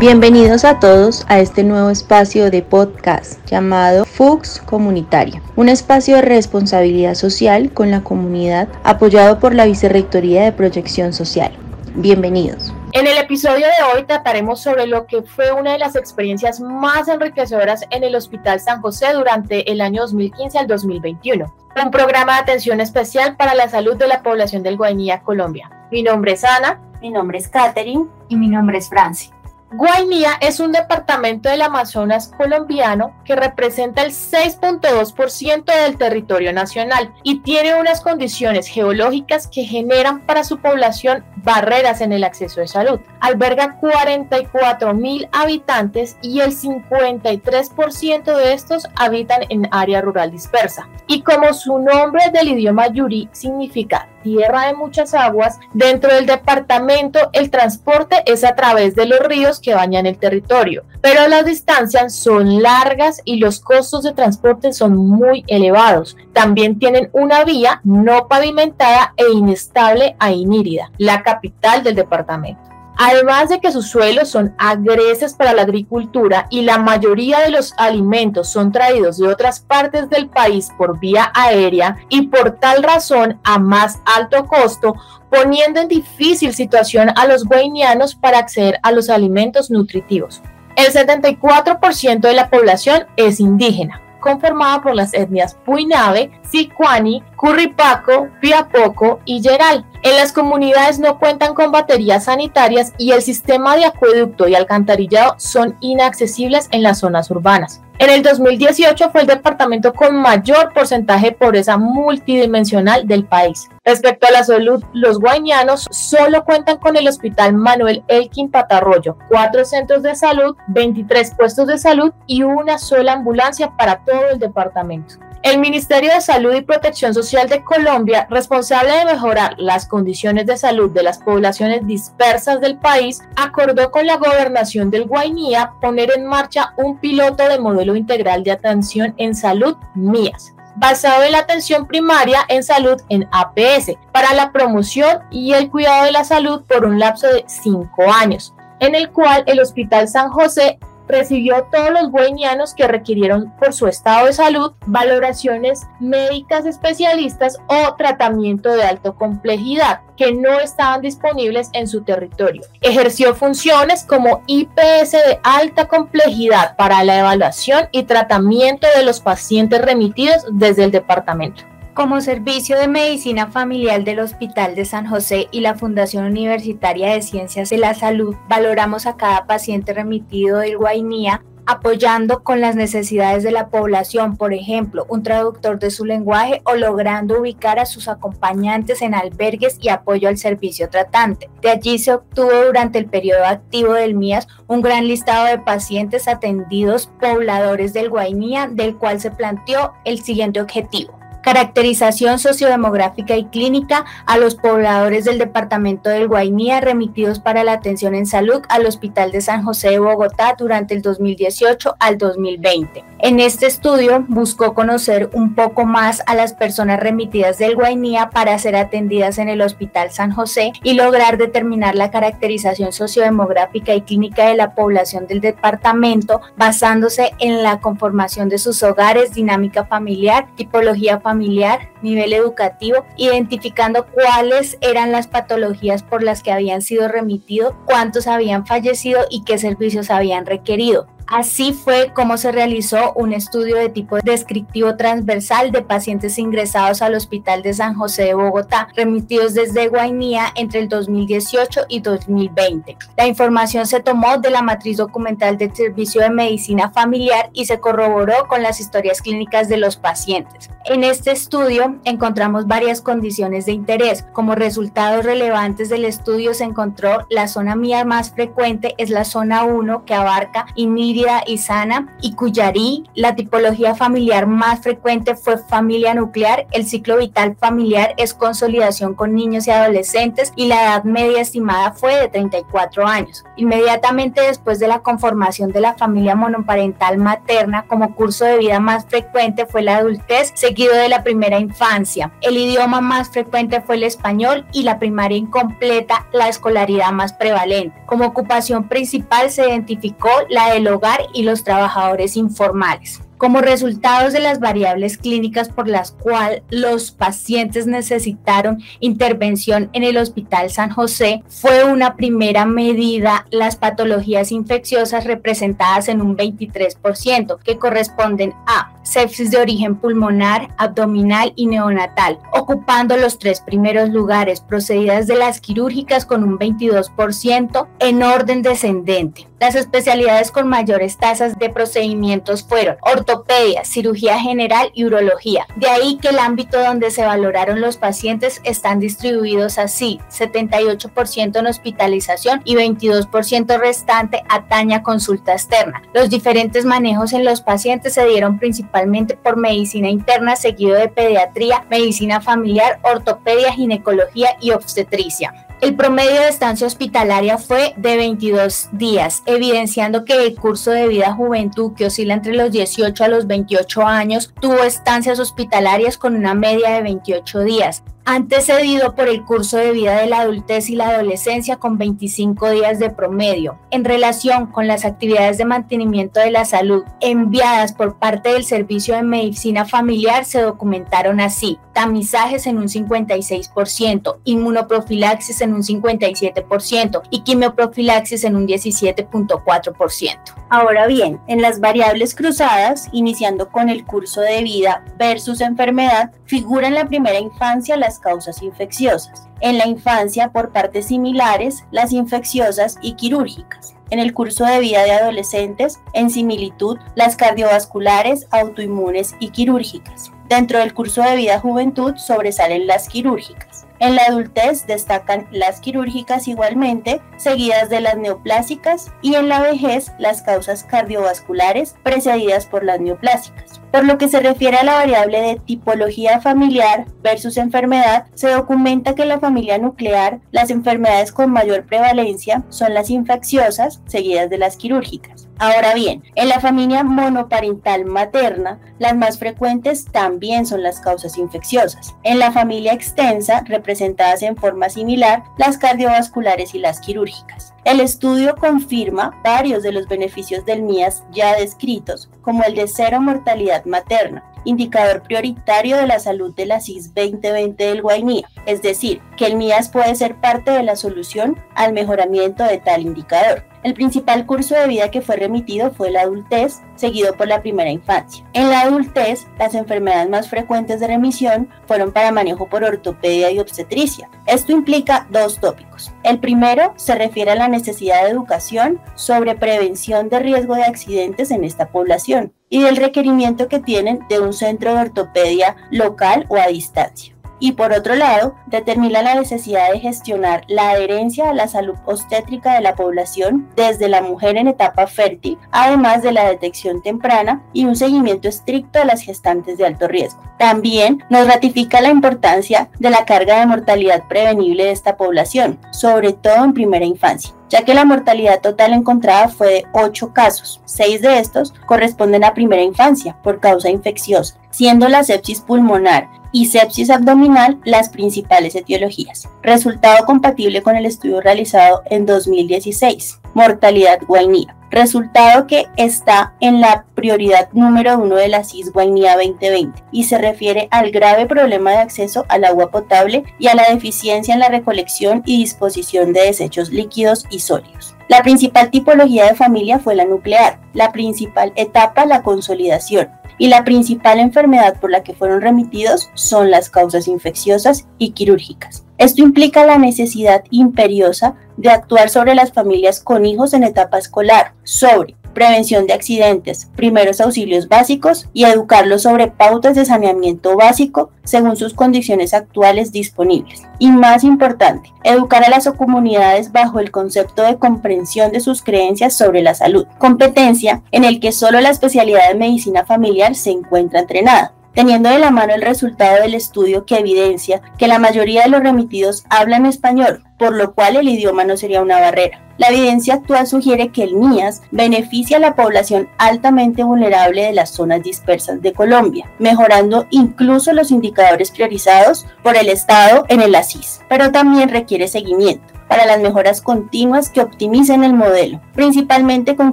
Bienvenidos a todos a este nuevo espacio de podcast llamado FUX Comunitaria, un espacio de responsabilidad social con la comunidad apoyado por la Vicerrectoría de Proyección Social. Bienvenidos. En el episodio de hoy trataremos sobre lo que fue una de las experiencias más enriquecedoras en el Hospital San José durante el año 2015 al 2021, un programa de atención especial para la salud de la población del Guainía, Colombia. Mi nombre es Ana. Mi nombre es Katherine. Y mi nombre es Franci. Guainía es un departamento del Amazonas colombiano que representa el 6.2% del territorio nacional y tiene unas condiciones geológicas que generan para su población barreras en el acceso de salud. Alberga 44 mil habitantes y el 53% de estos habitan en área rural dispersa. Y como su nombre del idioma yuri significa tierra de muchas aguas, dentro del departamento el transporte es a través de los ríos que bañan el territorio, pero las distancias son largas y los costos de transporte son muy elevados. También tienen una vía no pavimentada e inestable a Inírida, la capital del departamento. Además de que sus suelos son agreses para la agricultura y la mayoría de los alimentos son traídos de otras partes del país por vía aérea y por tal razón a más alto costo, poniendo en difícil situación a los guainianos para acceder a los alimentos nutritivos. El 74% de la población es indígena, conformada por las etnias Puinave, Sicuani, Curripaco, Piapoco y Yeral. En las comunidades no cuentan con baterías sanitarias y el sistema de acueducto y alcantarillado son inaccesibles en las zonas urbanas. En el 2018 fue el departamento con mayor porcentaje de pobreza multidimensional del país. Respecto a la salud, los guañanos solo cuentan con el Hospital Manuel Elkin Patarroyo, cuatro centros de salud, 23 puestos de salud y una sola ambulancia para todo el departamento. El Ministerio de Salud y Protección Social de Colombia, responsable de mejorar las condiciones de salud de las poblaciones dispersas del país, acordó con la gobernación del Guainía poner en marcha un piloto de modelo integral de atención en salud MIAS basado en la atención primaria en salud en APS para la promoción y el cuidado de la salud por un lapso de cinco años, en el cual el Hospital San José recibió todos los guainianos que requirieron por su estado de salud valoraciones médicas especialistas o tratamiento de alta complejidad que no estaban disponibles en su territorio. Ejerció funciones como IPS de alta complejidad para la evaluación y tratamiento de los pacientes remitidos desde el departamento. Como Servicio de Medicina Familiar del Hospital de San José y la Fundación Universitaria de Ciencias de la Salud, valoramos a cada paciente remitido del Guainía apoyando con las necesidades de la población, por ejemplo, un traductor de su lenguaje o logrando ubicar a sus acompañantes en albergues y apoyo al servicio tratante. De allí se obtuvo durante el periodo activo del MIAS un gran listado de pacientes atendidos pobladores del Guainía, del cual se planteó el siguiente objetivo caracterización sociodemográfica y clínica a los pobladores del departamento del Guainía remitidos para la atención en salud al Hospital de San José de Bogotá durante el 2018 al 2020. En este estudio buscó conocer un poco más a las personas remitidas del Guainía para ser atendidas en el Hospital San José y lograr determinar la caracterización sociodemográfica y clínica de la población del departamento basándose en la conformación de sus hogares, dinámica familiar, tipología familiar, nivel educativo, identificando cuáles eran las patologías por las que habían sido remitidos, cuántos habían fallecido y qué servicios habían requerido. Así fue como se realizó un estudio de tipo descriptivo transversal de pacientes ingresados al Hospital de San José de Bogotá, remitidos desde Guainía entre el 2018 y 2020. La información se tomó de la matriz documental del Servicio de Medicina Familiar y se corroboró con las historias clínicas de los pacientes. En este estudio encontramos varias condiciones de interés. Como resultados relevantes del estudio se encontró la zona mía más frecuente es la zona 1 que abarca Iniria y sana, y Cuyarí, la tipología familiar más frecuente fue familia nuclear, el ciclo vital familiar es consolidación con niños y adolescentes y la edad media estimada fue de 34 años. Inmediatamente después de la conformación de la familia monoparental materna, como curso de vida más frecuente fue la adultez, seguido de la primera infancia. El idioma más frecuente fue el español y la primaria incompleta, la escolaridad más prevalente. Como ocupación principal se identificó la del hogar y los trabajadores informales. Como resultados de las variables clínicas por las cuales los pacientes necesitaron intervención en el Hospital San José, fue una primera medida las patologías infecciosas representadas en un 23%, que corresponden a sepsis de origen pulmonar, abdominal y neonatal, ocupando los tres primeros lugares, procedidas de las quirúrgicas con un 22% en orden descendente. Las especialidades con mayores tasas de procedimientos fueron ortopedia, cirugía general y urología. De ahí que el ámbito donde se valoraron los pacientes están distribuidos así, 78% en hospitalización y 22% restante atañe a consulta externa. Los diferentes manejos en los pacientes se dieron principalmente por medicina interna, seguido de pediatría, medicina familiar, ortopedia, ginecología y obstetricia. El promedio de estancia hospitalaria fue de 22 días, evidenciando que el curso de vida juventud, que oscila entre los 18 a los 28 años, tuvo estancias hospitalarias con una media de 28 días antecedido por el curso de vida de la adultez y la adolescencia con 25 días de promedio. En relación con las actividades de mantenimiento de la salud enviadas por parte del Servicio de Medicina Familiar se documentaron así. Tamizajes en un 56%, inmunoprofilaxis en un 57% y quimioprofilaxis en un 17.4%. Ahora bien, en las variables cruzadas, iniciando con el curso de vida versus enfermedad, figura en la primera infancia las causas infecciosas. En la infancia, por partes similares, las infecciosas y quirúrgicas. En el curso de vida de adolescentes, en similitud, las cardiovasculares, autoinmunes y quirúrgicas. Dentro del curso de vida juventud sobresalen las quirúrgicas. En la adultez destacan las quirúrgicas igualmente, seguidas de las neoplásicas y en la vejez las causas cardiovasculares precedidas por las neoplásicas. Por lo que se refiere a la variable de tipología familiar versus enfermedad, se documenta que en la familia nuclear las enfermedades con mayor prevalencia son las infecciosas, seguidas de las quirúrgicas. Ahora bien, en la familia monoparental materna, las más frecuentes también son las causas infecciosas. En la familia extensa, representadas en forma similar, las cardiovasculares y las quirúrgicas. El estudio confirma varios de los beneficios del MIAS ya descritos, como el de cero mortalidad materna, indicador prioritario de la salud de la CIS 2020 del Guainía, es decir, que el MIAS puede ser parte de la solución al mejoramiento de tal indicador. El principal curso de vida que fue remitido fue la adultez, seguido por la primera infancia. En la adultez, las enfermedades más frecuentes de remisión fueron para manejo por ortopedia y obstetricia. Esto implica dos tópicos. El primero se refiere a la necesidad de educación sobre prevención de riesgo de accidentes en esta población y del requerimiento que tienen de un centro de ortopedia local o a distancia y por otro lado, determina la necesidad de gestionar la adherencia a la salud obstétrica de la población desde la mujer en etapa fértil, además de la detección temprana y un seguimiento estricto de las gestantes de alto riesgo. También nos ratifica la importancia de la carga de mortalidad prevenible de esta población, sobre todo en primera infancia ya que la mortalidad total encontrada fue de 8 casos. 6 de estos corresponden a primera infancia por causa infecciosa, siendo la sepsis pulmonar y sepsis abdominal las principales etiologías. Resultado compatible con el estudio realizado en 2016. Mortalidad guainía. Resultado que está en la prioridad número uno de la CIS Guainía 2020 y se refiere al grave problema de acceso al agua potable y a la deficiencia en la recolección y disposición de desechos líquidos y sólidos. La principal tipología de familia fue la nuclear, la principal etapa la consolidación, y la principal enfermedad por la que fueron remitidos son las causas infecciosas y quirúrgicas. Esto implica la necesidad imperiosa de actuar sobre las familias con hijos en etapa escolar, sobre prevención de accidentes, primeros auxilios básicos y educarlos sobre pautas de saneamiento básico según sus condiciones actuales disponibles. Y más importante, educar a las comunidades bajo el concepto de comprensión de sus creencias sobre la salud, competencia en el que solo la especialidad de medicina familiar se encuentra entrenada teniendo de la mano el resultado del estudio que evidencia que la mayoría de los remitidos hablan español, por lo cual el idioma no sería una barrera. La evidencia actual sugiere que el MIAS beneficia a la población altamente vulnerable de las zonas dispersas de Colombia, mejorando incluso los indicadores priorizados por el Estado en el ASIS, pero también requiere seguimiento para las mejoras continuas que optimicen el modelo, principalmente con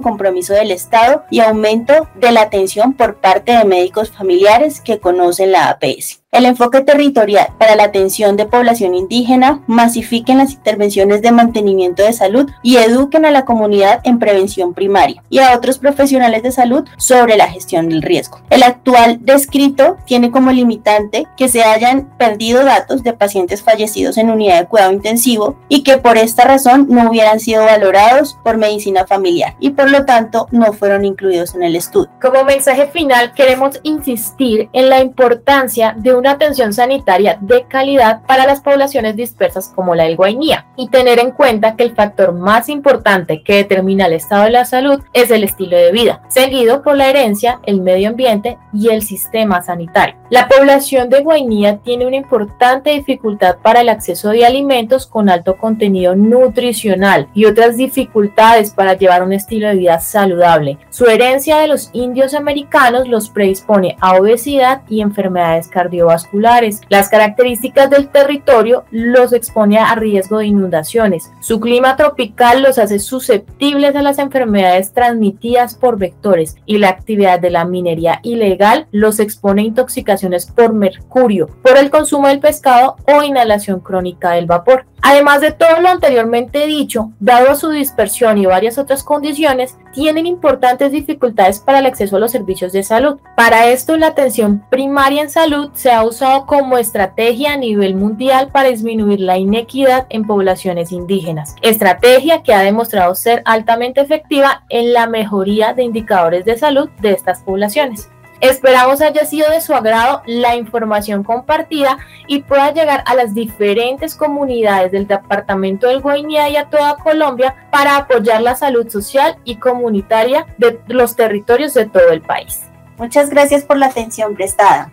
compromiso del Estado y aumento de la atención por parte de médicos familiares que conocen la APS. El enfoque territorial para la atención de población indígena masifiquen las intervenciones de mantenimiento de salud y eduquen a la comunidad en prevención primaria y a otros profesionales de salud sobre la gestión del riesgo. El actual descrito tiene como limitante que se hayan perdido datos de pacientes fallecidos en unidad de cuidado intensivo y que por esta razón no hubieran sido valorados por medicina familiar y por lo tanto no fueron incluidos en el estudio. Como mensaje final queremos insistir en la importancia de una atención sanitaria de calidad para las poblaciones dispersas como la del Guainía y tener en cuenta que el factor más importante que determina el estado de la salud es el estilo de vida, seguido por la herencia, el medio ambiente y el sistema sanitario. La población de Guainía tiene una importante dificultad para el acceso de alimentos con alto contenido nutricional y otras dificultades para llevar un estilo de vida saludable. Su herencia de los indios americanos los predispone a obesidad y enfermedades cardiovasculares vasculares. Las características del territorio los expone a riesgo de inundaciones. Su clima tropical los hace susceptibles a las enfermedades transmitidas por vectores y la actividad de la minería ilegal los expone a intoxicaciones por mercurio, por el consumo del pescado o inhalación crónica del vapor. Además de todo lo anteriormente dicho, dado su dispersión y varias otras condiciones, tienen importantes dificultades para el acceso a los servicios de salud. Para esto, la atención primaria en salud se ha usado como estrategia a nivel mundial para disminuir la inequidad en poblaciones indígenas, estrategia que ha demostrado ser altamente efectiva en la mejoría de indicadores de salud de estas poblaciones. Esperamos haya sido de su agrado la información compartida y pueda llegar a las diferentes comunidades del departamento del Guainía y a toda Colombia para apoyar la salud social y comunitaria de los territorios de todo el país. Muchas gracias por la atención prestada.